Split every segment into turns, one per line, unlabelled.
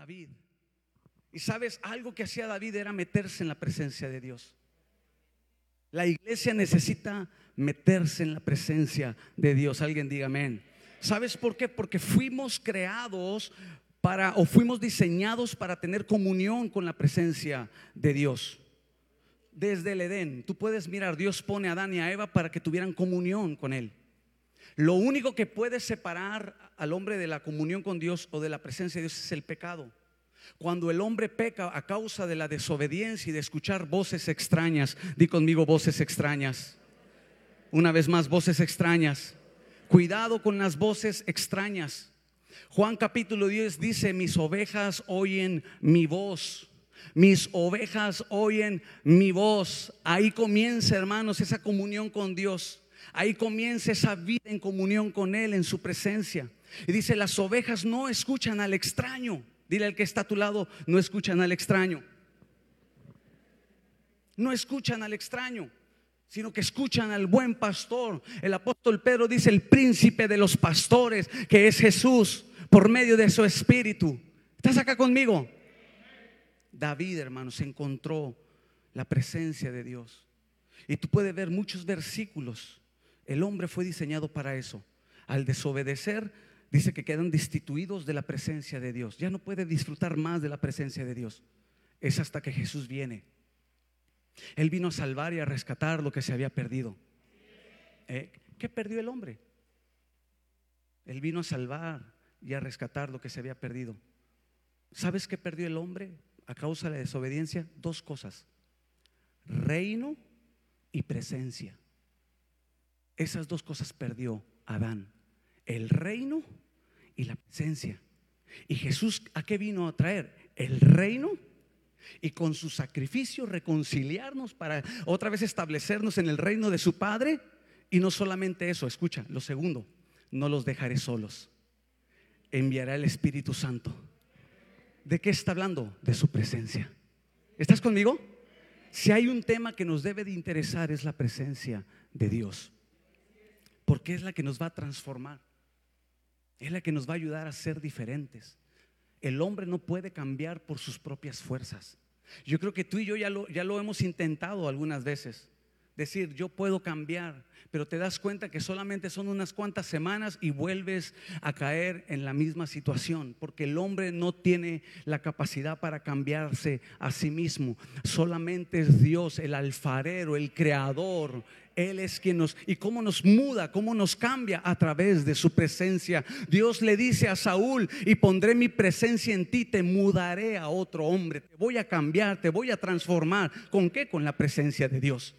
David. Y sabes, algo que hacía David era meterse en la presencia de Dios. La iglesia necesita meterse en la presencia de Dios. Alguien diga amén. ¿Sabes por qué? Porque fuimos creados para o fuimos diseñados para tener comunión con la presencia de Dios. Desde el Edén, tú puedes mirar, Dios pone a Adán y a Eva para que tuvieran comunión con Él. Lo único que puede separar al hombre de la comunión con Dios o de la presencia de Dios es el pecado. Cuando el hombre peca a causa de la desobediencia y de escuchar voces extrañas, di conmigo voces extrañas. Una vez más, voces extrañas. Cuidado con las voces extrañas. Juan capítulo 10 dice, mis ovejas oyen mi voz. Mis ovejas oyen mi voz. Ahí comienza, hermanos, esa comunión con Dios. Ahí comienza esa vida en comunión con Él, en su presencia. Y dice, las ovejas no escuchan al extraño. Dile al que está a tu lado, no escuchan al extraño. No escuchan al extraño, sino que escuchan al buen pastor. El apóstol Pedro dice, el príncipe de los pastores, que es Jesús, por medio de su espíritu. ¿Estás acá conmigo? David, hermanos, encontró la presencia de Dios. Y tú puedes ver muchos versículos. El hombre fue diseñado para eso. Al desobedecer, dice que quedan destituidos de la presencia de Dios. Ya no puede disfrutar más de la presencia de Dios. Es hasta que Jesús viene. Él vino a salvar y a rescatar lo que se había perdido. ¿Eh? ¿Qué perdió el hombre? Él vino a salvar y a rescatar lo que se había perdido. ¿Sabes qué perdió el hombre a causa de la desobediencia? Dos cosas. Reino y presencia. Esas dos cosas perdió Adán. El reino y la presencia. ¿Y Jesús a qué vino a traer? El reino y con su sacrificio reconciliarnos para otra vez establecernos en el reino de su Padre. Y no solamente eso, escucha, lo segundo, no los dejaré solos. Enviará el Espíritu Santo. ¿De qué está hablando? De su presencia. ¿Estás conmigo? Si hay un tema que nos debe de interesar es la presencia de Dios. Porque es la que nos va a transformar. Es la que nos va a ayudar a ser diferentes. El hombre no puede cambiar por sus propias fuerzas. Yo creo que tú y yo ya lo, ya lo hemos intentado algunas veces. Decir, yo puedo cambiar, pero te das cuenta que solamente son unas cuantas semanas y vuelves a caer en la misma situación, porque el hombre no tiene la capacidad para cambiarse a sí mismo. Solamente es Dios, el alfarero, el creador, él es quien nos, y cómo nos muda, cómo nos cambia a través de su presencia. Dios le dice a Saúl, y pondré mi presencia en ti, te mudaré a otro hombre, te voy a cambiar, te voy a transformar. ¿Con qué? Con la presencia de Dios.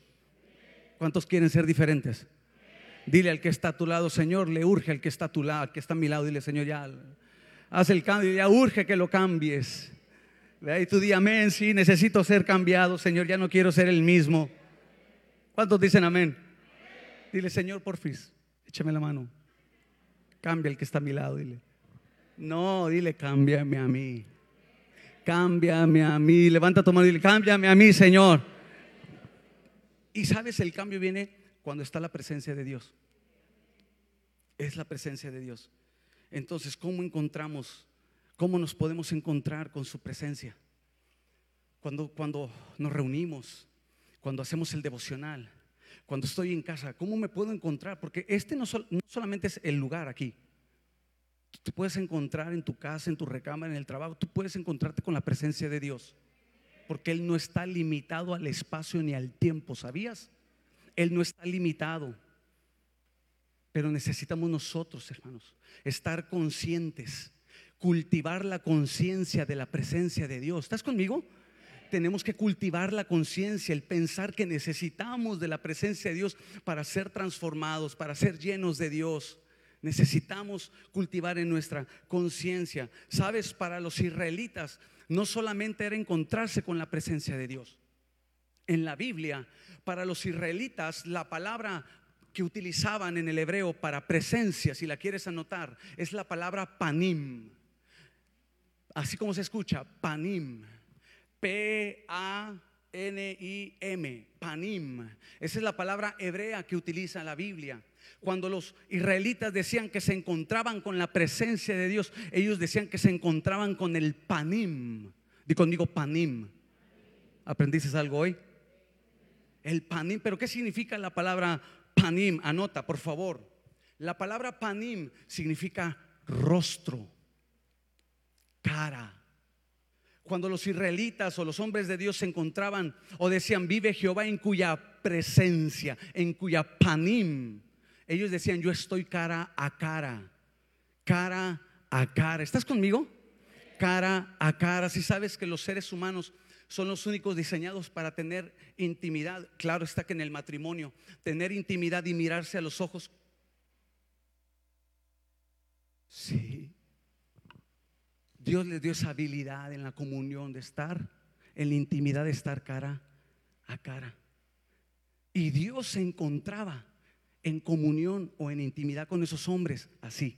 ¿Cuántos quieren ser diferentes? Dile al que está a tu lado, Señor, le urge al que está a tu lado, al que está a mi lado, dile, Señor, ya haz el cambio, ya urge que lo cambies. Y tú di amén, sí, necesito ser cambiado, Señor, ya no quiero ser el mismo. ¿Cuántos dicen amén? Dile, Señor, porfis, échame la mano. Cambia el que está a mi lado, dile. No, dile, cámbiame a mí. Cámbiame a mí. Levanta tu mano y dile, cámbiame a mí, Señor. Y sabes, el cambio viene cuando está la presencia de Dios. Es la presencia de Dios. Entonces, ¿cómo encontramos, cómo nos podemos encontrar con su presencia? Cuando, cuando nos reunimos, cuando hacemos el devocional, cuando estoy en casa, ¿cómo me puedo encontrar? Porque este no, solamente es el lugar aquí. Tú te puedes encontrar en tu casa, en tu recámara, en el trabajo, tú puedes encontrarte con la presencia de Dios. Porque Él no está limitado al espacio ni al tiempo, ¿sabías? Él no está limitado. Pero necesitamos nosotros, hermanos, estar conscientes, cultivar la conciencia de la presencia de Dios. ¿Estás conmigo? tenemos que cultivar la conciencia, el pensar que necesitamos de la presencia de Dios para ser transformados, para ser llenos de Dios. Necesitamos cultivar en nuestra conciencia. Sabes, para los israelitas no solamente era encontrarse con la presencia de Dios. En la Biblia, para los israelitas, la palabra que utilizaban en el hebreo para presencia, si la quieres anotar, es la palabra panim. Así como se escucha, panim. P-A-N-I-M. N-I-M, panim. Esa es la palabra hebrea que utiliza la Biblia. Cuando los israelitas decían que se encontraban con la presencia de Dios, ellos decían que se encontraban con el panim. Di conmigo panim. ¿Aprendiste algo hoy? El panim, pero ¿qué significa la palabra panim? Anota, por favor. La palabra panim significa rostro, cara. Cuando los israelitas o los hombres de Dios se encontraban o decían, vive Jehová en cuya presencia, en cuya panim, ellos decían, yo estoy cara a cara, cara a cara. ¿Estás conmigo? Cara a cara. Si sabes que los seres humanos son los únicos diseñados para tener intimidad. Claro está que en el matrimonio, tener intimidad y mirarse a los ojos. Sí. Dios les dio esa habilidad en la comunión de estar, en la intimidad de estar cara a cara. Y Dios se encontraba en comunión o en intimidad con esos hombres así,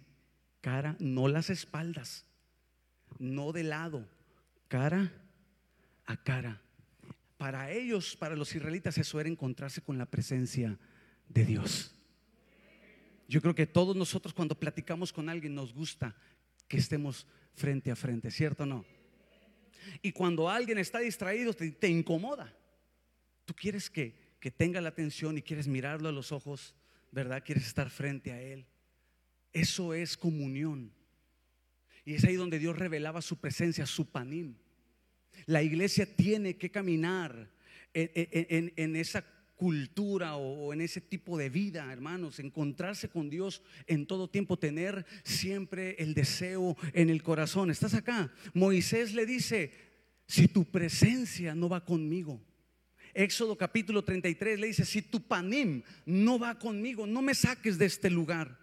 cara, no las espaldas, no de lado, cara a cara. Para ellos, para los israelitas, eso era encontrarse con la presencia de Dios. Yo creo que todos nosotros cuando platicamos con alguien nos gusta que estemos frente a frente, ¿cierto o no? Y cuando alguien está distraído te, incomoda. Tú quieres que, que tenga la atención y quieres mirarlo a los ojos, ¿verdad? Quieres estar frente a él. Eso es comunión. Y es ahí donde Dios revelaba su presencia, su panim. La iglesia tiene que caminar en, esa cultura o, en ese tipo de vida, hermanos, encontrarse con Dios en todo tiempo, tener siempre el deseo en el corazón. ¿Estás acá? Moisés le dice, si tu presencia no va conmigo. Éxodo capítulo 33 le dice, si tu panim no va conmigo, no me saques de este lugar.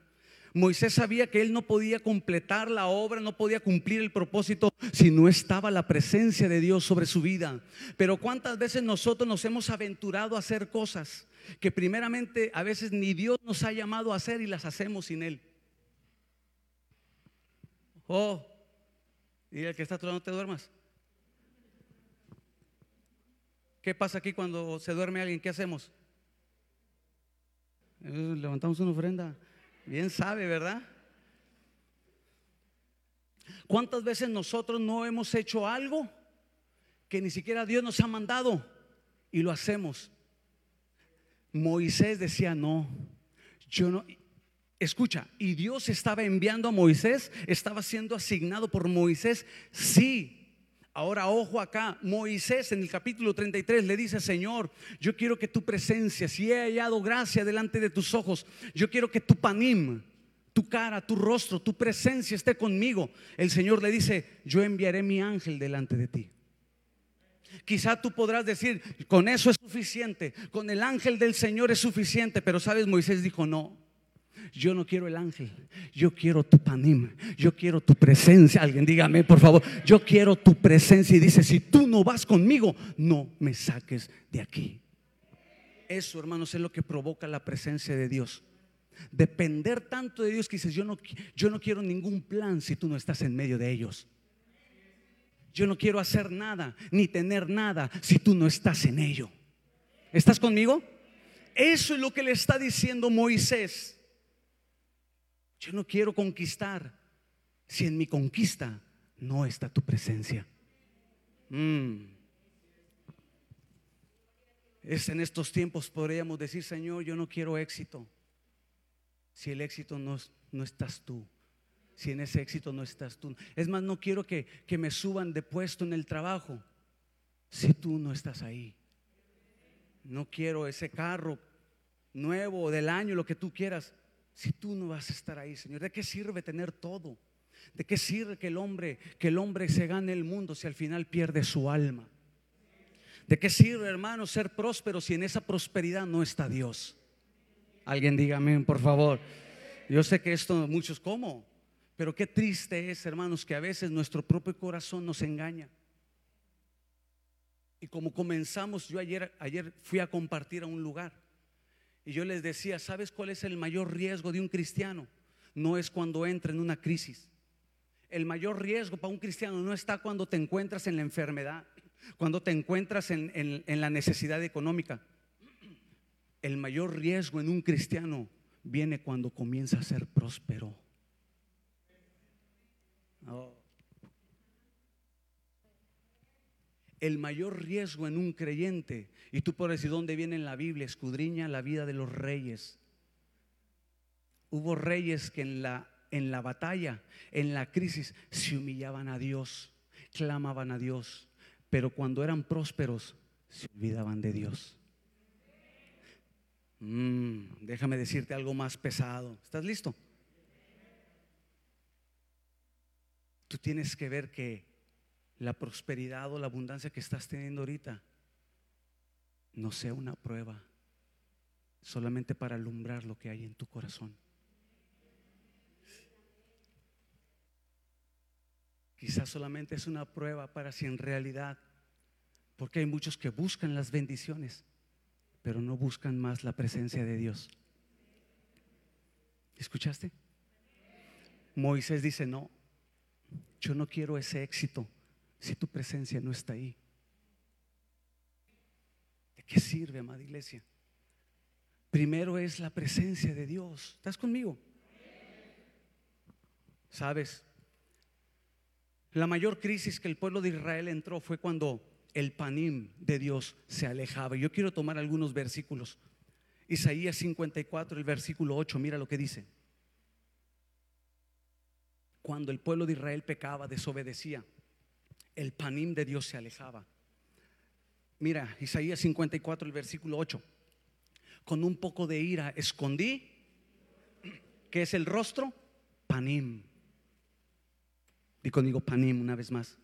Moisés sabía que él no podía completar la obra, no podía cumplir el propósito si no estaba la presencia de Dios sobre su vida. Pero cuántas veces nosotros nos hemos aventurado a hacer cosas que primeramente a veces ni Dios nos ha llamado a hacer y las hacemos sin Él. Oh, y el que está atrás no te duermas. ¿Qué pasa aquí cuando se duerme alguien? ¿Qué hacemos? Eh, levantamos una ofrenda. Bien sabe, ¿verdad? ¿Cuántas veces nosotros no hemos hecho algo que ni siquiera Dios nos ha mandado y lo hacemos? Moisés decía, no, yo no, escucha, y Dios estaba enviando a Moisés, estaba siendo asignado por Moisés, sí, Ahora, ojo acá, Moisés en el capítulo 33 le dice, Señor, yo quiero que tu presencia, si he hallado gracia delante de tus ojos, yo quiero que tu panim, tu cara, tu rostro, tu presencia esté conmigo. El Señor le dice, yo enviaré mi ángel delante de ti. Quizá tú podrás decir, con eso es suficiente, con el ángel del Señor es suficiente, pero sabes, Moisés dijo, no, yo no quiero el ángel, yo quiero tu panim, yo quiero tu presencia. Alguien dígame, por favor, yo quiero tu presencia. Y dice, si tú no vas conmigo, no me saques de aquí. Eso, hermanos, es lo que provoca la presencia de Dios. Depender tanto de Dios que dices, yo no, yo no quiero ningún plan si tú no estás en medio de ellos. Yo no quiero hacer nada, ni tener nada si tú no estás en ello. ¿Estás conmigo? Eso es lo que le está diciendo Moisés. Yo no quiero conquistar si en mi conquista no está tu presencia. Mm. Es en estos tiempos podríamos decir, Señor, yo no quiero éxito. Si el éxito no, no estás tú, si en ese éxito no estás tú. Es más, no quiero que, que me suban de puesto en el trabajo si tú no estás ahí. No quiero ese carro nuevo del año, lo que tú quieras, si tú no vas a estar ahí, Señor? ¿De qué sirve tener todo? ¿De qué sirve que el hombre, que el hombre se gane el mundo si al final pierde su alma? ¿De qué sirve, hermano, ser próspero si en esa prosperidad no está Dios? Alguien dígame, por favor. Yo sé que esto muchos como, pero qué triste es, hermanos, que a veces nuestro propio corazón nos engaña. Y como comenzamos, yo ayer, ayer fui a compartir a un lugar y yo les decía, ¿sabes cuál es el mayor riesgo de un cristiano? No es cuando entra en una crisis. El mayor riesgo para un cristiano no está cuando te encuentras en la enfermedad. Cuando te encuentras en, en la necesidad económica, el mayor riesgo en un cristiano viene cuando comienza a ser próspero. El mayor riesgo en un creyente, y tú puedes decir dónde viene en la Biblia, escudriña la vida de los reyes. Hubo reyes que en la, en la batalla, en la crisis, se humillaban a Dios, clamaban a Dios, pero cuando eran prósperos, se olvidaban de Dios. Mm, déjame decirte algo más pesado. ¿Estás listo? Tú tienes que ver que la prosperidad o la abundancia que estás teniendo ahorita no sea una prueba solamente para alumbrar lo que hay en tu corazón. Quizás solamente es una prueba para si en realidad, porque hay muchos que buscan las bendiciones, pero no buscan más la presencia de Dios. ¿Escuchaste? Moisés dice, no, yo no quiero ese éxito si tu presencia no está ahí. ¿De qué sirve, amada iglesia? Primero es la presencia de Dios. ¿Estás conmigo? ¿Sabes? La mayor crisis que el pueblo de Israel entró fue cuando el panim de Dios se alejaba. Yo quiero tomar algunos versículos. Isaías 54, el versículo 8, mira lo que dice. Cuando el pueblo de Israel pecaba, desobedecía, el panim de Dios se alejaba. Mira, Isaías 54, el versículo 8. Con un poco de ira escondí, que es el rostro, panim. Y conmigo panim una vez más.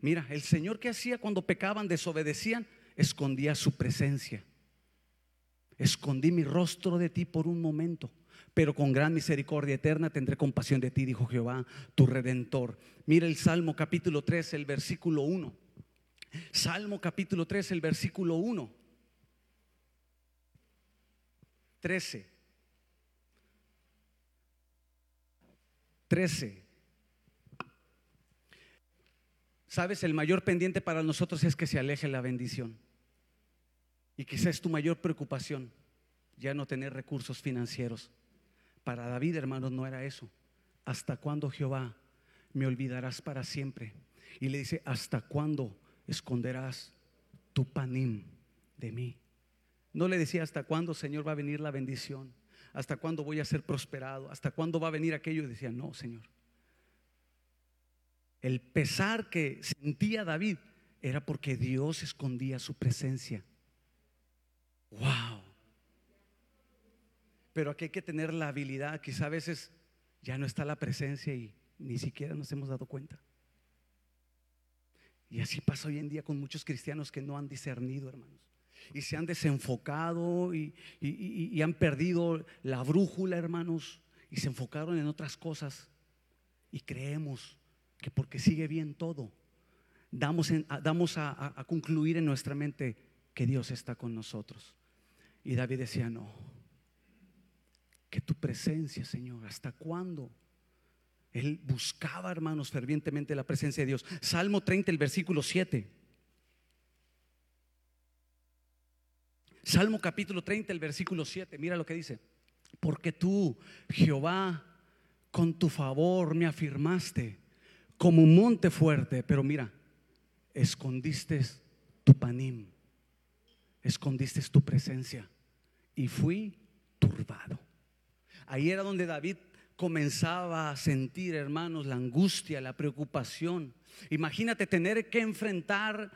Mira, el Señor que hacía cuando pecaban, desobedecían, escondía su presencia. Escondí mi rostro de ti por un momento, pero con gran misericordia eterna tendré compasión de ti, dijo Jehová, tu redentor. Mira el Salmo capítulo 3, el versículo 1. Salmo capítulo 3, el versículo 1. 13. 13. Sabes, el mayor pendiente para nosotros es que se aleje la bendición. Y quizás es tu mayor preocupación, ya no tener recursos financieros. Para David, hermanos, no era eso. ¿Hasta cuándo, Jehová, me olvidarás para siempre? Y le dice, ¿hasta cuándo esconderás tu panim de mí? No le decía, ¿hasta cuándo, Señor, va a venir la bendición? ¿Hasta cuándo voy a ser prosperado? ¿Hasta cuándo va a venir aquello? Y decía, no, Señor, el pesar que sentía David era porque Dios escondía su presencia. Wow. Pero aquí hay que tener la habilidad, quizá a veces ya no está la presencia y ni siquiera nos hemos dado cuenta. Y así pasa hoy en día con muchos cristianos que no han discernido, hermanos. Y se han desenfocado y, y han perdido la brújula, hermanos. Y se enfocaron en otras cosas. Y creemos que porque sigue bien todo, damos, damos a, a concluir en nuestra mente que Dios está con nosotros. Y David decía, no, tu presencia, Señor, ¿hasta cuándo? Él buscaba, hermanos, fervientemente la presencia de Dios. Salmo 30, el versículo 7. Salmo capítulo 30, el versículo 7. Mira lo que dice. Porque tú, Jehová, con tu favor me afirmaste como un monte fuerte, pero mira, escondiste tu panim, escondiste tu presencia y fui turbado. Ahí era donde David comenzaba a sentir, hermanos, la angustia, la preocupación. Imagínate tener que enfrentar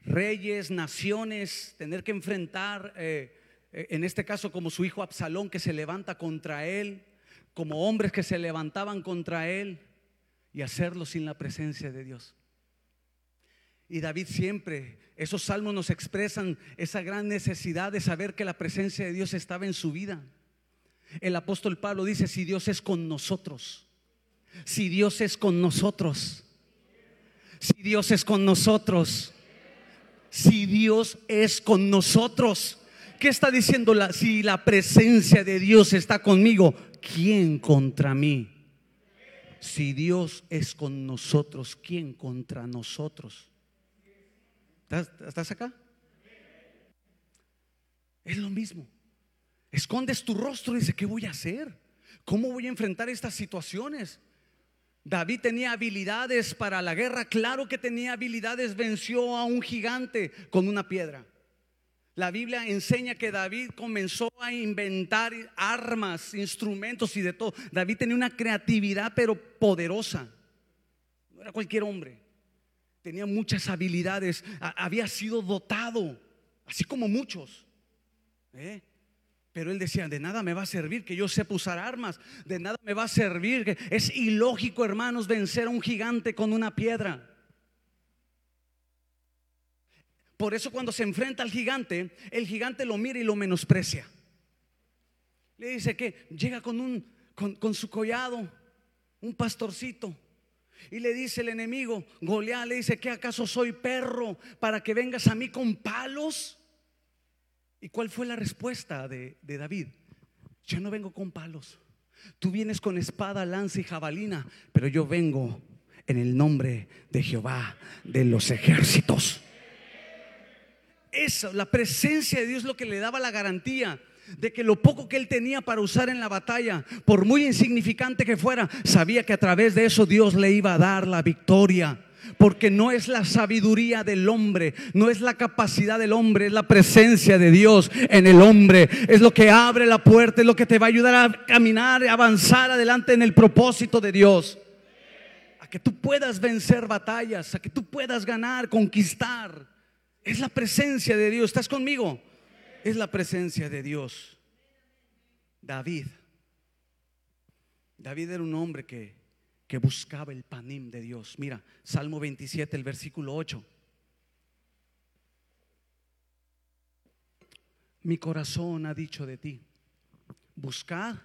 reyes, naciones, tener que enfrentar, eh, en este caso como su hijo Absalón que se levanta contra él, como hombres que se levantaban contra él y hacerlo sin la presencia de Dios. Y David siempre, esos salmos nos expresan esa gran necesidad de saber que la presencia de Dios estaba en su vida. El apóstol Pablo dice, si Dios es con nosotros, si Dios es con nosotros, si Dios es con nosotros, si Dios es con nosotros. ¿Qué está diciendo? La, si la presencia de Dios está conmigo, ¿quién contra mí? Si Dios es con nosotros, ¿quién contra nosotros? ¿Estás, estás acá? Es lo mismo. Escondes tu rostro y dice, ¿qué voy a hacer? ¿Cómo voy a enfrentar estas situaciones? David tenía habilidades para la guerra, claro que tenía habilidades, venció a un gigante con una piedra. La Biblia enseña que David comenzó a inventar armas, instrumentos y de todo. David tenía una creatividad pero poderosa. No era cualquier hombre. Tenía muchas habilidades, había sido dotado, así como muchos. ¿Eh? Pero él decía, de nada me va a servir que yo sepa usar armas, de nada me va a servir. Es ilógico, hermanos, vencer a un gigante con una piedra. Por eso cuando se enfrenta al gigante, el gigante lo mira y lo menosprecia. Le dice que llega con, un, con, su collado, un pastorcito. Y le dice el enemigo, Goliat le dice, ¿que acaso soy perro para que vengas a mí con palos? ¿Y cuál fue la respuesta de, David? Yo no vengo con palos. Tú vienes con espada, lanza y jabalina, pero yo vengo en el nombre de Jehová de los ejércitos. Eso, la presencia de Dios lo que le daba la garantía de que lo poco que él tenía para usar en la batalla, por muy insignificante que fuera, sabía que a través de eso Dios le iba a dar la victoria. Porque no es la sabiduría del hombre, no es la capacidad del hombre, es la presencia de Dios en el hombre. Es lo que abre la puerta, es lo que te va a ayudar a caminar, a avanzar adelante en el propósito de Dios. A que tú puedas vencer batallas, a que tú puedas ganar, conquistar. Es la presencia de Dios. ¿Estás conmigo? Es la presencia de Dios. David. David era un hombre que que buscaba el panim de Dios. Mira, Salmo 27, el versículo 8. Mi corazón ha dicho de ti, buscad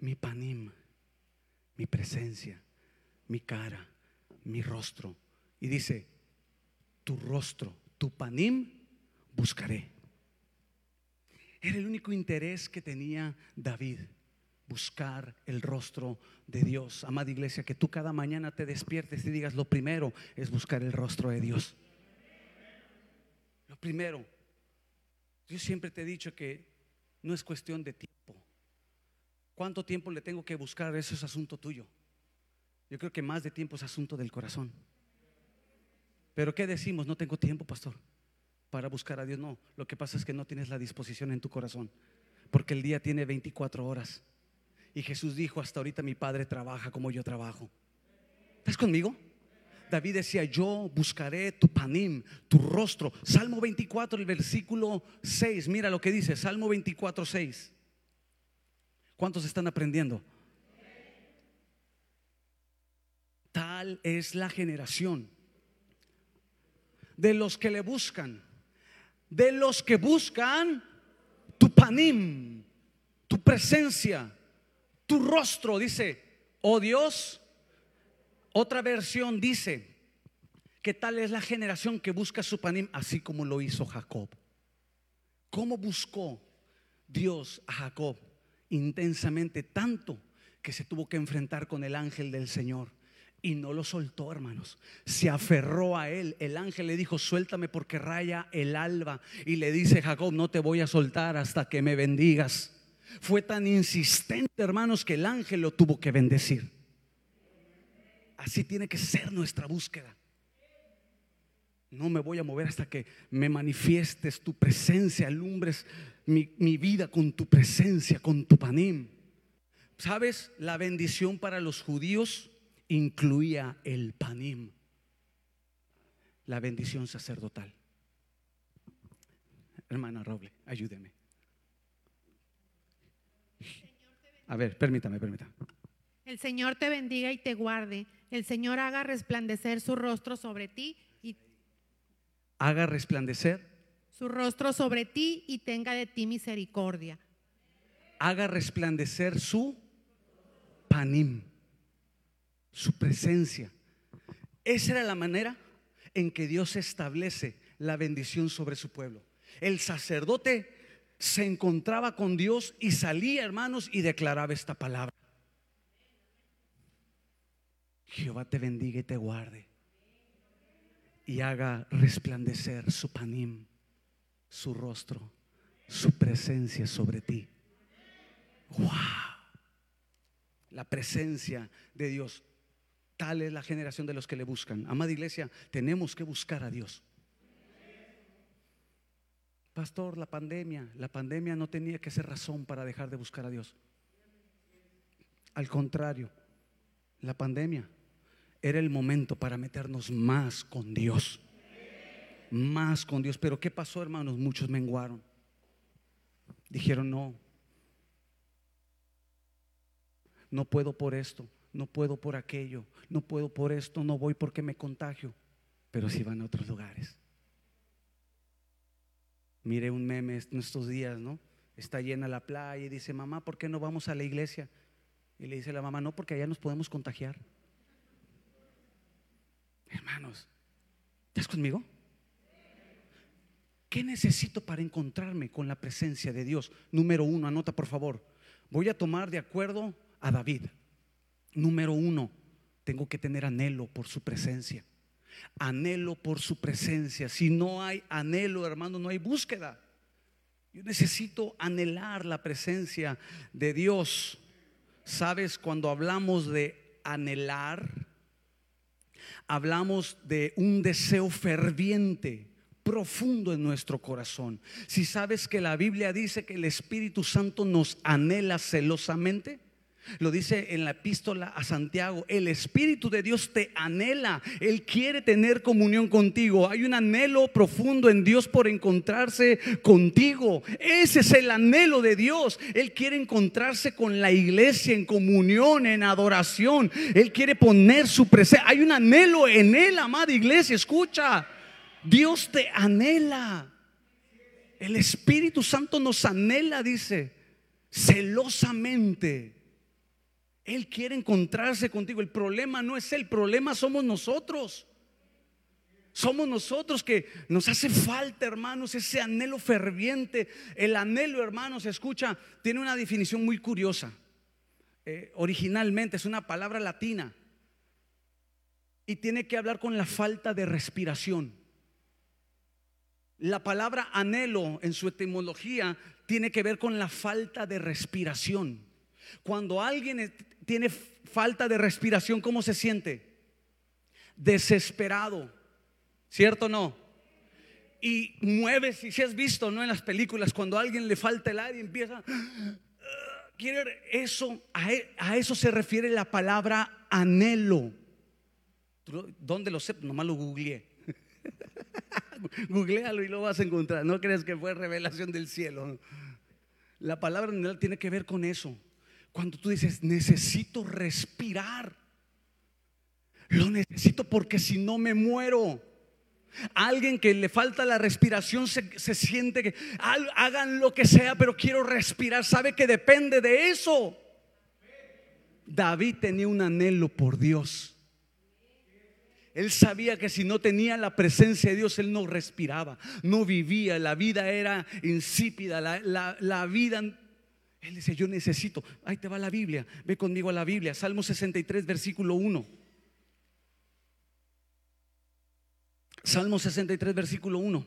mi panim, mi presencia, mi cara, mi rostro. Y dice, tu rostro, tu panim, buscaré. Era el único interés que tenía David buscar el rostro de Dios. Amada iglesia, que tú cada mañana te despiertes y digas, lo primero es buscar el rostro de Dios. Lo primero. Yo siempre te he dicho que no es cuestión de tiempo. ¿Cuánto tiempo le tengo que buscar? Eso es asunto tuyo. Yo creo que más de tiempo es asunto del corazón. Pero ¿qué decimos? No tengo tiempo, pastor, para buscar a Dios. No, lo que pasa es que no tienes la disposición en tu corazón, porque el día tiene 24 horas. Y Jesús dijo, hasta ahorita mi Padre trabaja como yo trabajo. ¿Estás conmigo? David decía, yo buscaré tu panim, tu rostro. Salmo 24, el versículo 6. Mira lo que dice, Salmo 24, 6. ¿Cuántos están aprendiendo? Tal es la generación de los que le buscan, de los que buscan tu panim, tu presencia tu rostro, dice, oh Dios. Otra versión dice que tal es la generación que busca su panim, así como lo hizo Jacob. ¿Cómo buscó Dios a Jacob? Intensamente, tanto que se tuvo que enfrentar con el ángel del Señor. Y no lo soltó, hermanos. Se aferró a él. El ángel le dijo, suéltame porque raya el alba. Y le dice, Jacob, no te voy a soltar hasta que me bendigas. Fue tan insistente, hermanos, que el ángel lo tuvo que bendecir. Así tiene que ser nuestra búsqueda. No me voy a mover hasta que me manifiestes tu presencia, alumbres mi, mi vida con tu presencia, con tu panim. ¿Sabes? La bendición para los judíos incluía el panim, la bendición sacerdotal. Hermana Roble, ayúdeme. A ver, permítame, permítame.
El Señor te bendiga y te guarde. El Señor haga resplandecer su rostro sobre ti y
haga resplandecer
su rostro sobre ti y tenga de ti misericordia.
Haga resplandecer su panim, su presencia. Esa era la manera en que Dios establece la bendición sobre su pueblo. El sacerdote se encontraba con Dios y salía, hermanos, y declaraba esta palabra. Jehová te bendiga y te guarde. y haga resplandecer su panim, su rostro, su presencia sobre ti. ¡Wow! La presencia de Dios. Tal es la generación de los que le buscan. Amada iglesia, tenemos que buscar a Dios. Pastor, la pandemia, la pandemia no tenía que ser razón para dejar de buscar a Dios. Al contrario, la pandemia era el momento para meternos más con Dios. Más con Dios. Pero ¿qué pasó, hermanos? Muchos menguaron. Dijeron, no, no puedo por esto, no puedo por aquello, no puedo por esto, no voy porque me contagio, pero si van a otros lugares. Mire un meme en estos días, ¿no? Está llena la playa y dice, mamá, ¿por qué no vamos a la iglesia? Y le dice la mamá, no, porque allá nos podemos contagiar. Hermanos, ¿estás conmigo? ¿Qué necesito para encontrarme con la presencia de Dios? Número uno, anota por favor. Voy a tomar de acuerdo a David. Número uno, tengo que tener anhelo por su presencia. Anhelo por su presencia. Si no hay anhelo, hermano, no hay búsqueda. Yo necesito anhelar la presencia de Dios. Sabes, cuando hablamos de anhelar, hablamos de un deseo ferviente, profundo en nuestro corazón. Si sabes que la Biblia dice que el Espíritu Santo nos anhela celosamente, lo dice en la epístola a Santiago, el Espíritu de Dios te anhela, Él quiere tener comunión contigo. Hay un anhelo profundo en Dios por encontrarse contigo. Ese es el anhelo de Dios. Él quiere encontrarse con la iglesia en comunión, en adoración. Él quiere poner su presencia. Hay un anhelo en Él, amada iglesia. Escucha, Dios te anhela. El Espíritu Santo nos anhela, dice, celosamente. Él quiere encontrarse contigo. El problema no es el problema somos nosotros. Somos nosotros que nos hace falta, hermanos, ese anhelo ferviente. El anhelo, hermanos, escucha, tiene una definición muy curiosa. Eh, originalmente es una palabra latina y tiene que hablar con la falta de respiración. La palabra anhelo en su etimología tiene que ver con la falta de respiración. Cuando alguien tiene falta de respiración, ¿cómo se siente? Desesperado. ¿Cierto o no? Y mueve, si has visto, ¿no? En las películas, cuando a alguien le falta el aire y empieza. Quiere eso, e, a, eso se refiere la palabra anhelo. ¿Dónde lo sé? Nomás lo googleé. Googlealo y lo vas a encontrar. No crees que fue revelación del cielo. La palabra anhelo tiene que ver con eso. Cuando tú dices, necesito respirar. Lo necesito porque si no me muero. Alguien que le falta la respiración se, siente que hagan lo que sea, pero quiero respirar. Sabe que depende de eso. David tenía un anhelo por Dios. Él sabía que si no tenía la presencia de Dios, él no respiraba, no vivía. La vida era insípida, la, la, la vida él dice, yo necesito, ahí te va la Biblia, ve conmigo a la Biblia, Salmo 63, versículo 1. Salmo 63, versículo 1.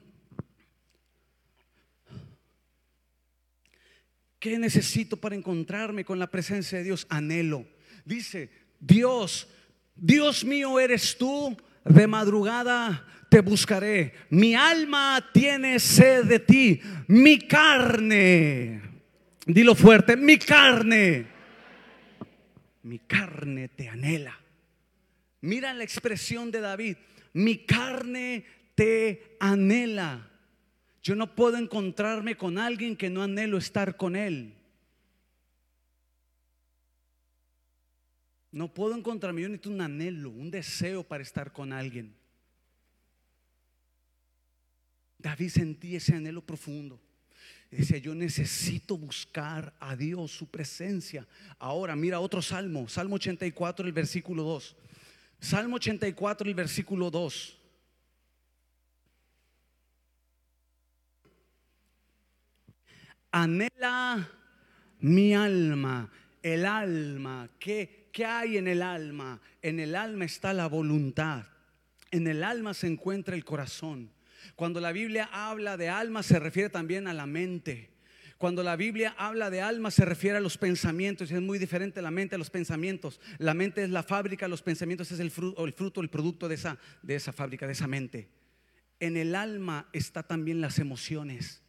¿Qué necesito para encontrarme con la presencia de Dios? Anhelo. Dice, Dios, Dios mío eres tú, de madrugada te buscaré. Mi alma tiene sed de ti, mi carne Dilo fuerte, mi carne, mi carne te anhela. Mira la expresión de David, mi carne te anhela. Yo no puedo encontrarme con alguien que no anhelo estar con él. No puedo encontrarme, yo necesito un anhelo, un deseo para estar con alguien. David sentía ese anhelo profundo. Dice, yo necesito buscar a Dios, su presencia. Ahora, mira otro salmo, Salmo 84, el versículo 2. Salmo 84, el versículo 2. Anhela mi alma, el alma. ¿Qué, ¿Qué hay en el alma? En el alma está la voluntad. En el alma se encuentra el corazón. Cuando la Biblia habla de alma se refiere también a la mente. Cuando la Biblia habla de alma se refiere a los pensamientos y es muy diferente la mente a los pensamientos. La mente es la fábrica, los pensamientos es el fruto, el, fruto, el producto de esa, de esa fábrica, de esa mente. En el alma está también las emociones.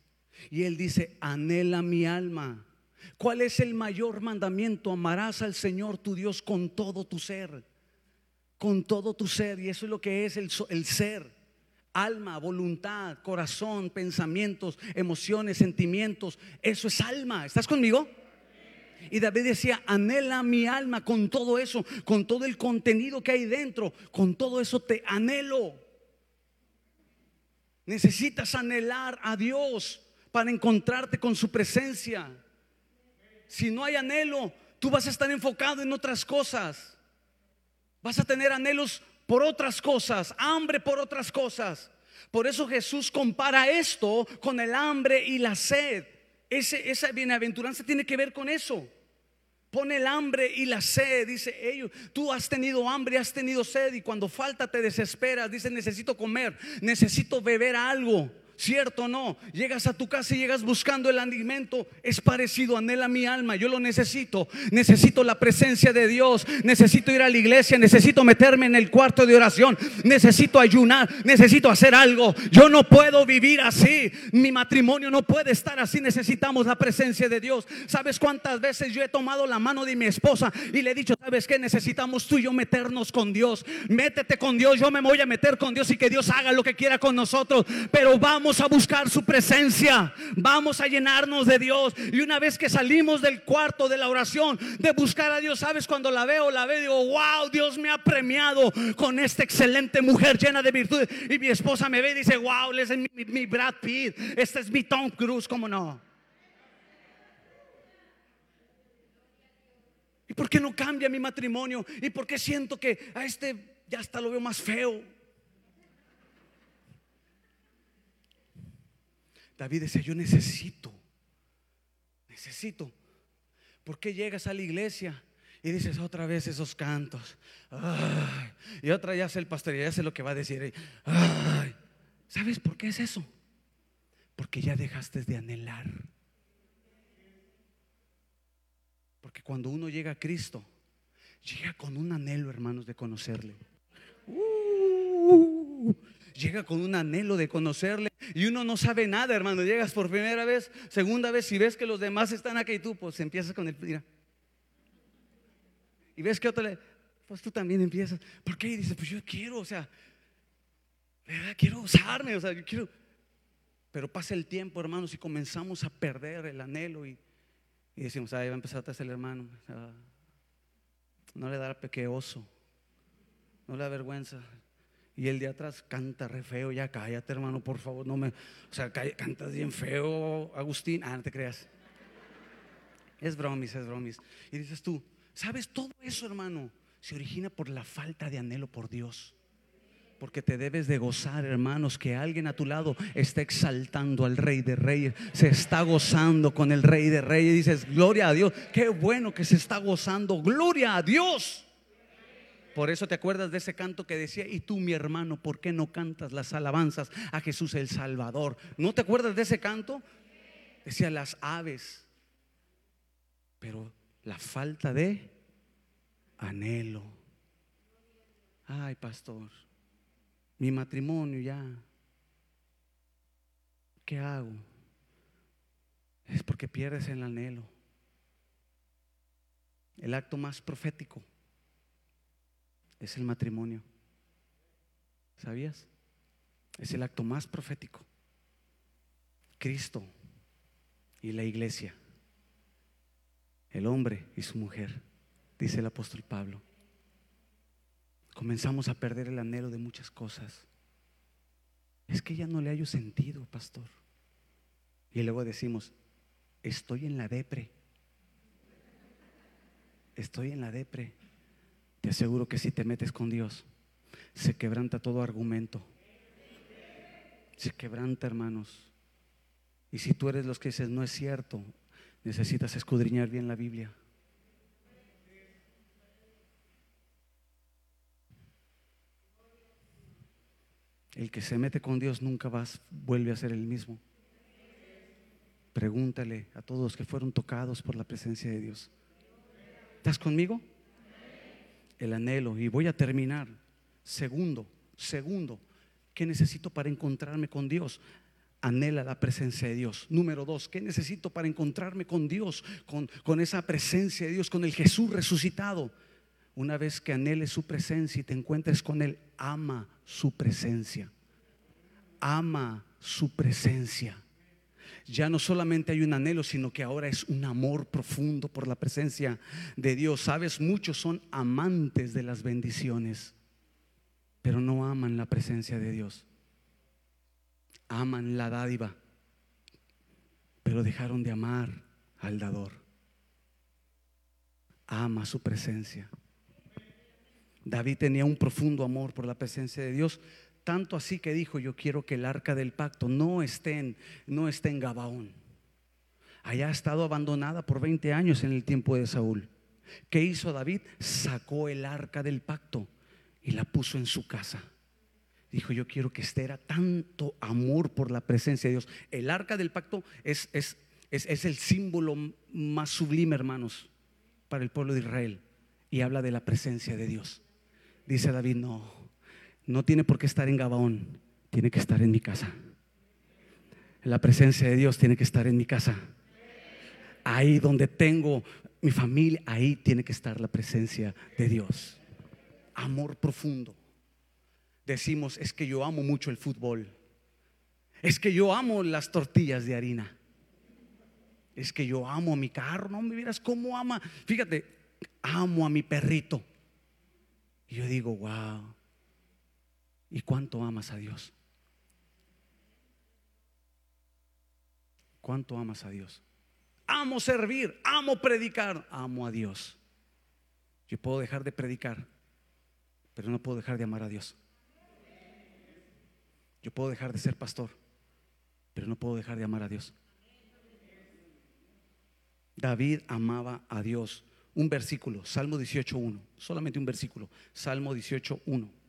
Y él dice, anhela mi alma. ¿Cuál es el mayor mandamiento? Amarás al Señor tu Dios con todo tu ser. Con todo tu ser. Y eso es lo que es el, el ser alma, voluntad, corazón, pensamientos, emociones, sentimientos. Eso es alma. ¿Estás conmigo? Y David decía, anhela mi alma con todo eso, con todo el contenido que hay dentro, con todo eso te anhelo. Necesitas anhelar a Dios para encontrarte con su presencia. Si no hay anhelo, tú vas a estar enfocado en otras cosas. Vas a tener anhelos por otras cosas, hambre por otras cosas. Por eso Jesús compara esto con el hambre y la sed. Ese, esa bienaventuranza tiene que ver con eso. Pone el hambre y la sed, dice ellos. Tú has tenido hambre, has tenido sed y cuando falta te desesperas. Dice, necesito comer, necesito beber algo. ¿Cierto o no? Llegas a tu casa y llegas buscando el alimento. Es parecido, anhela mi alma. Yo lo necesito. Necesito la presencia de Dios. Necesito ir a la iglesia. Necesito meterme en el cuarto de oración. Necesito ayunar. Necesito hacer algo. Yo no puedo vivir así. Mi matrimonio no puede estar así. Necesitamos la presencia de Dios. ¿Sabes cuántas veces yo he tomado la mano de mi esposa y le he dicho, ¿sabes qué? Necesitamos tú y yo meternos con Dios. Métete con Dios. Yo me voy a meter con Dios y que Dios haga lo que quiera con nosotros. Pero vamos a buscar su presencia, vamos a llenarnos de Dios. Y una vez que salimos del cuarto de la oración, de buscar a Dios, sabes, cuando la veo, la veo, digo, wow, Dios me ha premiado con esta excelente mujer llena de virtudes. Y mi esposa me ve y dice, wow, es mi, mi Brad Pitt, este es mi Tom Cruise, ¿cómo no? ¿Y por qué no cambia mi matrimonio? ¿Y por qué siento que a este ya hasta lo veo más feo? David decía, yo necesito, necesito. ¿Por qué llegas a la iglesia y dices otra vez esos cantos? y otra ya sé el pastor, ya sé lo que va a decir. ¿Sabes por qué es eso? Porque ya dejaste de anhelar. Porque cuando uno llega a Cristo, llega con un anhelo, hermanos, de conocerle. Uh, llega con un anhelo de conocerle y uno no sabe nada, hermano. Llegas por primera vez, segunda vez y ves que los demás están aquí y tú, pues empiezas con el, mira. Y ves que otro le, pues tú también empiezas. ¿Por qué? Y dice, pues yo quiero, o sea, quiero usarme, o sea, yo quiero. Pero pasa el tiempo, hermanos, y comenzamos a perder el anhelo y, decimos, ahí va a empezar a hacer el hermano. no le da pequeoso, no le da vergüenza. Y el de atrás canta re feo, ya cállate hermano, por favor, no me, o sea, cantas bien feo, Agustín, ah, no te creas. Es bromis, es bromis. Y dices tú, ¿sabes? Todo eso, hermano, se origina por la falta de anhelo por Dios. Porque te debes de gozar, hermanos, que alguien a tu lado está exaltando al Rey de Reyes, se está gozando con el Rey de Reyes. Dices, gloria a Dios, qué bueno que se está gozando, gloria a Dios. Por eso te acuerdas de ese canto que decía, y tú mi hermano, ¿por qué no cantas las alabanzas a Jesús el Salvador? ¿No te acuerdas de ese canto? Decía las aves, pero la falta de anhelo. Ay, pastor, mi matrimonio ya, ¿qué hago? Es porque pierdes el anhelo. El acto más profético es el matrimonio. ¿Sabías? Es el acto más profético. Cristo y la iglesia. El hombre y su mujer, dice el apóstol Pablo. Comenzamos a perder el anhelo de muchas cosas. Es que ya no le hallo sentido, pastor. Y luego decimos, estoy en la depre. Estoy en la depre. Te aseguro que si te metes con Dios, se quebranta todo argumento. Se quebranta, hermanos. Y si tú eres los que dices, no es cierto, necesitas escudriñar bien la Biblia. El que se mete con Dios nunca vas, vuelve a ser el mismo. Pregúntale a todos los que fueron tocados por la presencia de Dios. ¿Estás conmigo? El anhelo. Y voy a terminar. Segundo, segundo, ¿qué necesito para encontrarme con Dios? Anhela la presencia de Dios. Número dos, ¿qué necesito para encontrarme con Dios? Con, con esa presencia de Dios, con el Jesús resucitado. Una vez que anheles su presencia y te encuentres con Él, ama su presencia. Ama su presencia. Ya no solamente hay un anhelo, sino que ahora es un amor profundo por la presencia de Dios. Sabes, muchos son amantes de las bendiciones, pero no aman la presencia de Dios. Aman la dádiva, pero dejaron de amar al dador. Ama su presencia. David tenía un profundo amor por la presencia de Dios, tanto así que dijo, yo quiero que el arca del pacto no esté en, no esté en Gabaón. Allá ha estado abandonada por 20 años en el tiempo de Saúl. ¿Qué hizo David? Sacó el arca del pacto y la puso en su casa. Dijo, yo quiero que esté, era tanto amor por la presencia de Dios. El arca del pacto es, es, es, es el símbolo más sublime, hermanos, para el pueblo de Israel. Y habla de la presencia de Dios. Dice David, no, no tiene por qué estar en Gabaón, tiene que estar en mi casa. La presencia de Dios tiene que estar en mi casa. Ahí donde tengo mi familia, ahí tiene que estar la presencia de Dios. Amor profundo. Decimos, es que yo amo mucho el fútbol. Es que yo amo las tortillas de harina. Es que yo amo mi carro. No me miras cómo ama. Fíjate, amo a mi perrito. Y yo digo, wow, ¿y cuánto amas a Dios? ¿Cuánto amas a Dios? Amo servir, amo predicar, amo a Dios. Yo puedo dejar de predicar, pero no puedo dejar de amar a Dios. Yo puedo dejar de ser pastor, pero no puedo dejar de amar a Dios. David amaba a Dios. Un versículo, Salmo 18.1, solamente un versículo, Salmo 18.1.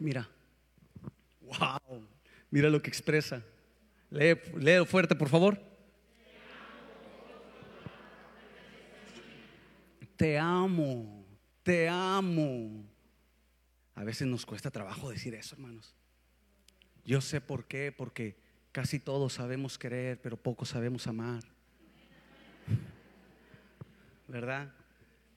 Mira, wow, mira lo que expresa. Lee, fuerte, por favor. Te amo, te amo. A veces nos cuesta trabajo decir eso, hermanos. Yo sé por qué, porque casi todos sabemos querer, pero pocos sabemos amar. ¿Verdad?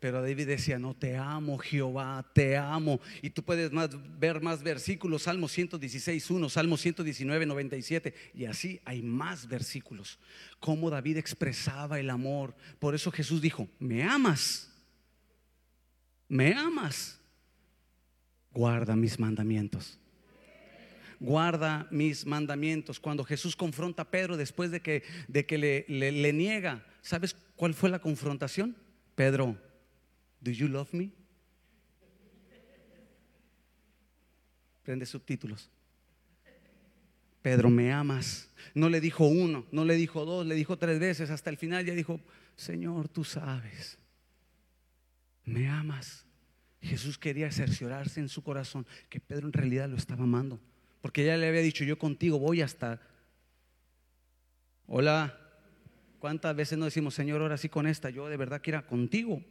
Pero David decía, no, te amo Jehová, te amo. Y tú puedes ver más versículos, Salmo 116, 1, Salmo 119, 97. Y así hay más versículos. Cómo David expresaba el amor. Por eso Jesús dijo, me amas. Me amas. Guarda mis mandamientos. Guarda mis mandamientos. Cuando Jesús confronta a Pedro después de que, le niega, ¿sabes cuál fue la confrontación? Pedro, ¿do you love me? Prende subtítulos. Pedro, ¿me amas? No le dijo uno, no le dijo dos, le dijo tres veces. Hasta el final ya dijo, Señor, tú sabes, ¿me amas? Jesús quería cerciorarse en su corazón que Pedro en realidad lo estaba amando. Porque ya le había dicho, yo contigo voy hasta... Hola, ¿cuántas veces no decimos, Señor, ahora sí con esta? Yo de verdad quiero contigo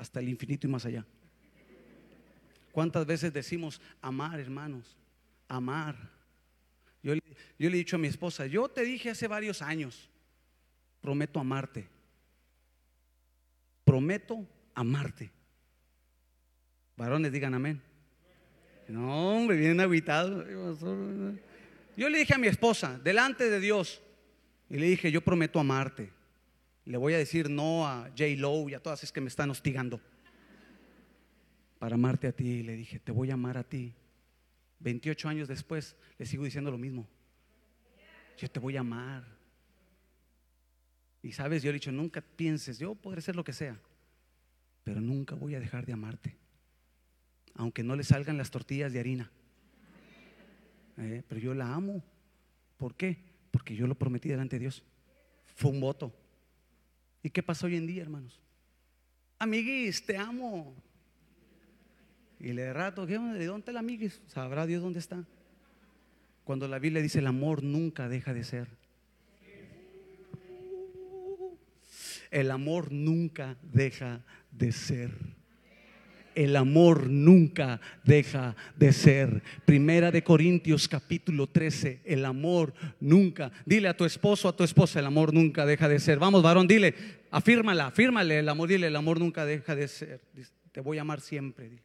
hasta el infinito y más allá. ¿Cuántas veces decimos amar, hermanos? Amar. Yo, yo le he dicho a mi esposa, yo te dije hace varios años, prometo amarte. Prometo amarte. Varones, digan amén. No, hombre, vienen aguitados. Yo le dije a mi esposa, delante de Dios, y le dije, yo prometo amarte. Le voy a decir no a J. Lowe y a todas es que me están hostigando. Para amarte a ti, le dije, te voy a amar a ti. 28 años después, le sigo diciendo lo mismo. Yo te voy a amar. Y sabes, yo le he dicho, nunca pienses, yo podré ser lo que sea, pero nunca voy a dejar de amarte aunque no le salgan las tortillas de harina. Eh, pero yo la amo. ¿Por qué? Porque yo lo prometí delante de Dios. Fue un voto. ¿Y qué pasa hoy en día, hermanos? Amiguis, te amo. Y le de rato. ¿de dónde está el amiguis? Sabrá Dios dónde está. Cuando la Biblia dice el amor nunca deja de ser. El amor nunca deja de ser. El amor nunca deja de ser. Primera de Corintios capítulo 13. El amor nunca. Dile a tu esposo, a tu esposa, el amor nunca deja de ser. Vamos, varón, dile, afírmala, afírmale el amor, dile, el amor nunca deja de ser. Te voy a amar siempre.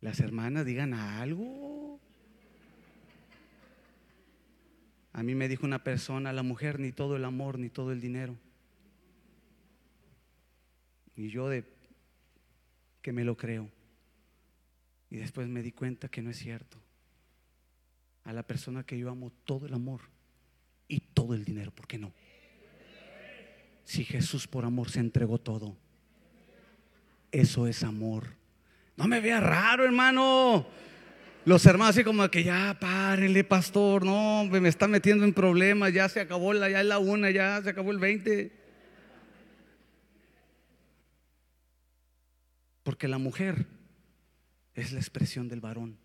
Las hermanas digan algo. A mí me dijo una persona, la mujer ni todo el amor ni todo el dinero. Y yo de que me lo creo. Y después me di cuenta que no es cierto. A la persona que yo amo todo el amor y todo el dinero, ¿por qué no? Si Jesús por amor se entregó todo, eso es amor. No me vea raro, hermano. Los hermanos así como que ya párenle, pastor, no, me está metiendo en problemas, ya se acabó la, ya es la una, ya se acabó el 20. Porque la mujer es la expresión del varón.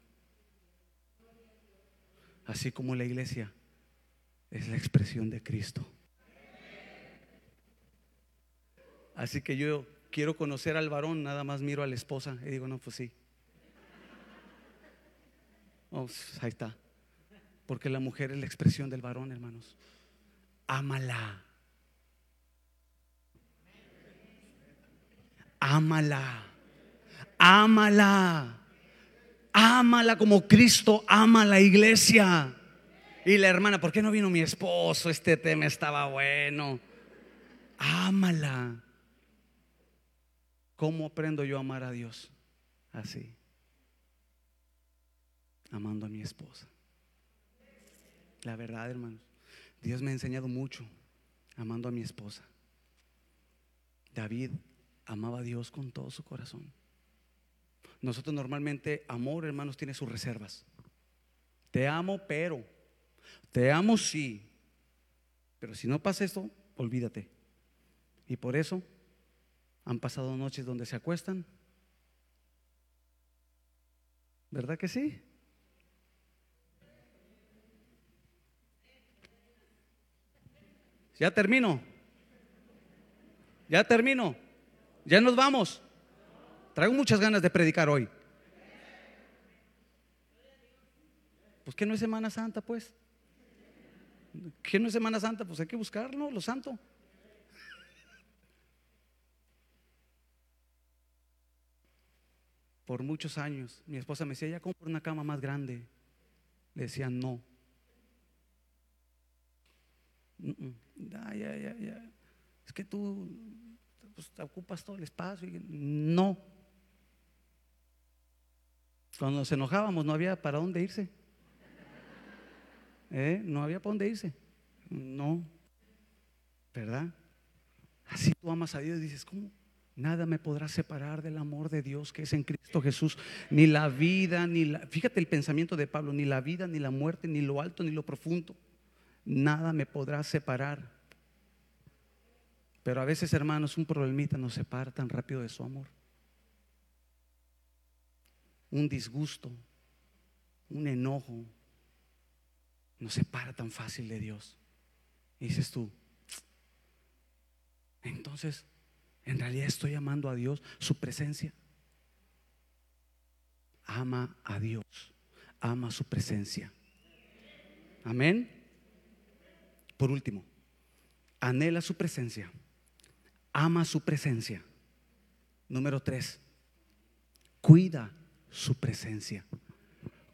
Así como la iglesia es la expresión de Cristo. Así que yo quiero conocer al varón, nada más miro a la esposa y digo, no, pues sí. Oh, ahí está. Porque la mujer es la expresión del varón, hermanos. Ámala. Ámala. Ámala. Ámala como Cristo ama a la iglesia. Y la hermana, ¿por qué no vino mi esposo? Este tema estaba bueno. Ámala. ¿Cómo aprendo yo a amar a Dios? Así amando a mi esposa. La verdad, hermanos, Dios me ha enseñado mucho amando a mi esposa. David amaba a Dios con todo su corazón. Nosotros normalmente, amor, hermanos, tiene sus reservas. Te amo, pero. Te amo, sí. Pero si no pasa esto, olvídate. Y por eso han pasado noches donde se acuestan. ¿Verdad que sí? Ya termino. Ya termino. Ya nos vamos. Traigo muchas ganas de predicar hoy. Pues que no es Semana Santa, pues. ¿Qué no es Semana Santa? Pues hay que buscarlo, lo santo. Por muchos años, mi esposa me decía, ya compro una cama más grande. Le decía, no. Ya, ya, ya. Es que tú pues, ocupas todo el espacio. no. Cuando nos enojábamos no había para dónde irse. ¿Eh? No había para dónde irse. No. ¿Verdad? Así tú amas a Dios y dices, ¿cómo? Nada me podrá separar del amor de Dios que es en Cristo Jesús. Ni la vida, ni la... Fíjate el pensamiento de Pablo, ni la vida, ni la muerte, ni lo alto, ni lo profundo nada me podrá separar. Pero a veces, hermanos, un problemita nos separa tan rápido de su amor. Un disgusto, un enojo, nos separa tan fácil de Dios. Y dices tú, entonces, en realidad estoy amando a Dios, su presencia. Ama a Dios, ama su presencia. Amén. Por último, anhela su presencia, ama su presencia. Número tres, cuida su presencia.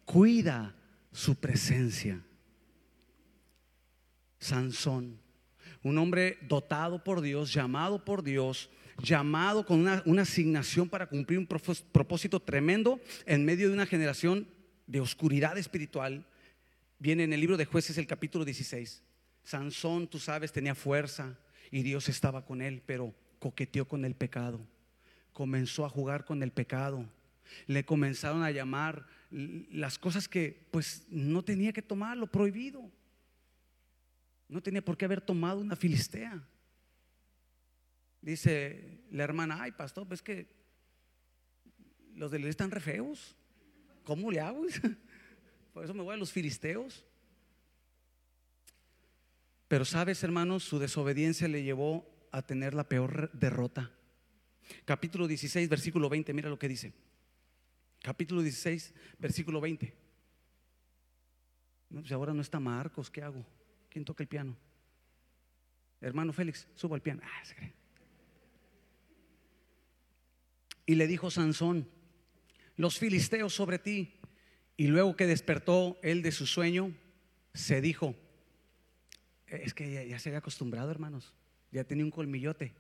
Cuida su presencia. Sansón, un hombre dotado por Dios, llamado por Dios, llamado con una, asignación para cumplir un propósito tremendo en medio de una generación de oscuridad espiritual. Viene en el libro de jueces el capítulo 16. Sansón, tú sabes, tenía fuerza y Dios estaba con él, pero coqueteó con el pecado. Comenzó a jugar con el pecado. Le comenzaron a llamar las cosas que pues no tenía que tomar, lo prohibido. No tenía por qué haber tomado una filistea. Dice la hermana, ay pastor, pues que los de Israel están re feos. ¿Cómo le hago? Por eso me voy a los filisteos. Pero sabes, hermanos, su desobediencia le llevó a tener la peor derrota. Capítulo 16, versículo 20, mira lo que dice. Capítulo 16, versículo 20. No, pues ahora no está Marcos, ¿qué hago? ¿Quién toca el piano? Hermano Félix, subo al piano. Ah, se cree. Y le dijo Sansón, los filisteos sobre ti. Y luego que despertó él de su sueño, se dijo, es que ya, ya se había acostumbrado, hermanos, ya tenía un colmillote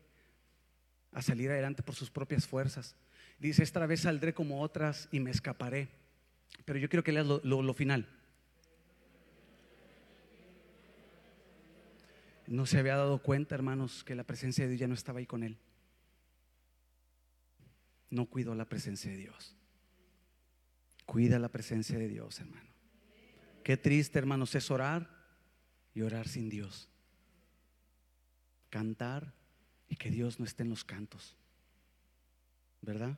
a salir adelante por sus propias fuerzas. Dice, esta vez saldré como otras y me escaparé. Pero yo quiero que leas lo, lo- final. No se había dado cuenta, hermanos, que la presencia de Dios ya no estaba ahí con él. No cuidó la presencia de Dios. Cuida la presencia de Dios, hermano. Qué triste, hermanos, es orar y orar sin Dios. Cantar y que Dios no esté en los cantos. ¿Verdad?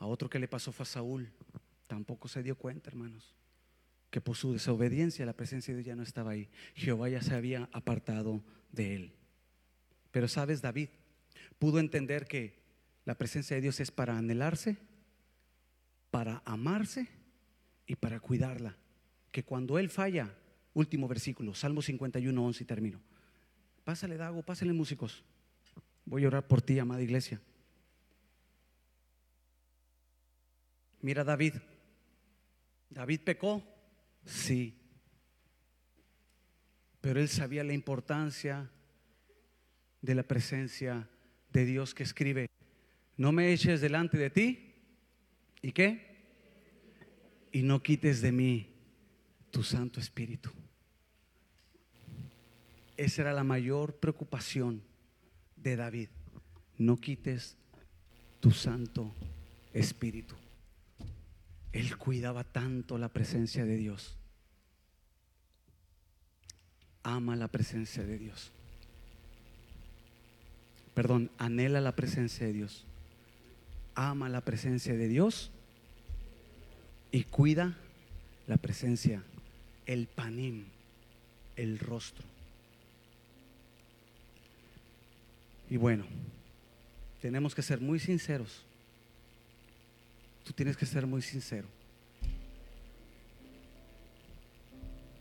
A otro que le pasó fue a Saúl. Tampoco se dio cuenta, hermanos, que por su desobediencia la presencia de Dios ya no estaba ahí. Jehová ya se había apartado de él. Pero sabes, David pudo entender que la presencia de Dios es para anhelarse, para amarse y para cuidarla. Que cuando él falla, último versículo, Salmo 51, 11 y termino. Pásale, Dago, pásale, músicos. Voy a orar por ti, amada iglesia. Mira, David. David pecó, sí. Pero él sabía la importancia de la presencia de Dios que escribe, no me eches delante de ti. ¿Y qué? Y no quites de mí tu Santo Espíritu. Esa era la mayor preocupación de David. No quites tu Santo Espíritu. Él cuidaba tanto la presencia de Dios. Ama la presencia de Dios. Perdón, anhela la presencia de Dios. Ama la presencia de Dios y cuida la presencia, el panim, el rostro. Y bueno, tenemos que ser muy sinceros. Tú tienes que ser muy sincero.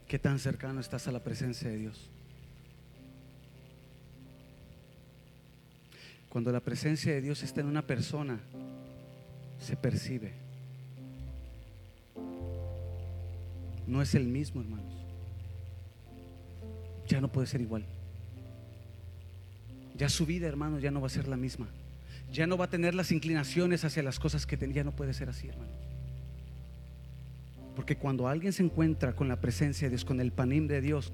¿Qué tan cercano estás a la presencia de Dios? Cuando la presencia de Dios está en una persona, se percibe. No es el mismo, hermanos. Ya no puede ser igual. Ya su vida, hermanos, ya no va a ser la misma. Ya no va a tener las inclinaciones hacia las cosas que tenía. Ya no puede ser así, hermanos. Porque cuando alguien se encuentra con la presencia de Dios, con el panim de Dios,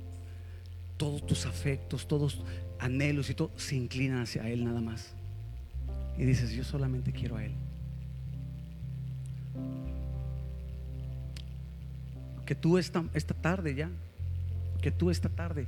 todos tus afectos, todos anhelos y todo se inclinan hacia Él nada más. Y dices, yo solamente quiero a Él. Que tú esta, esta tarde ya, que tú esta tarde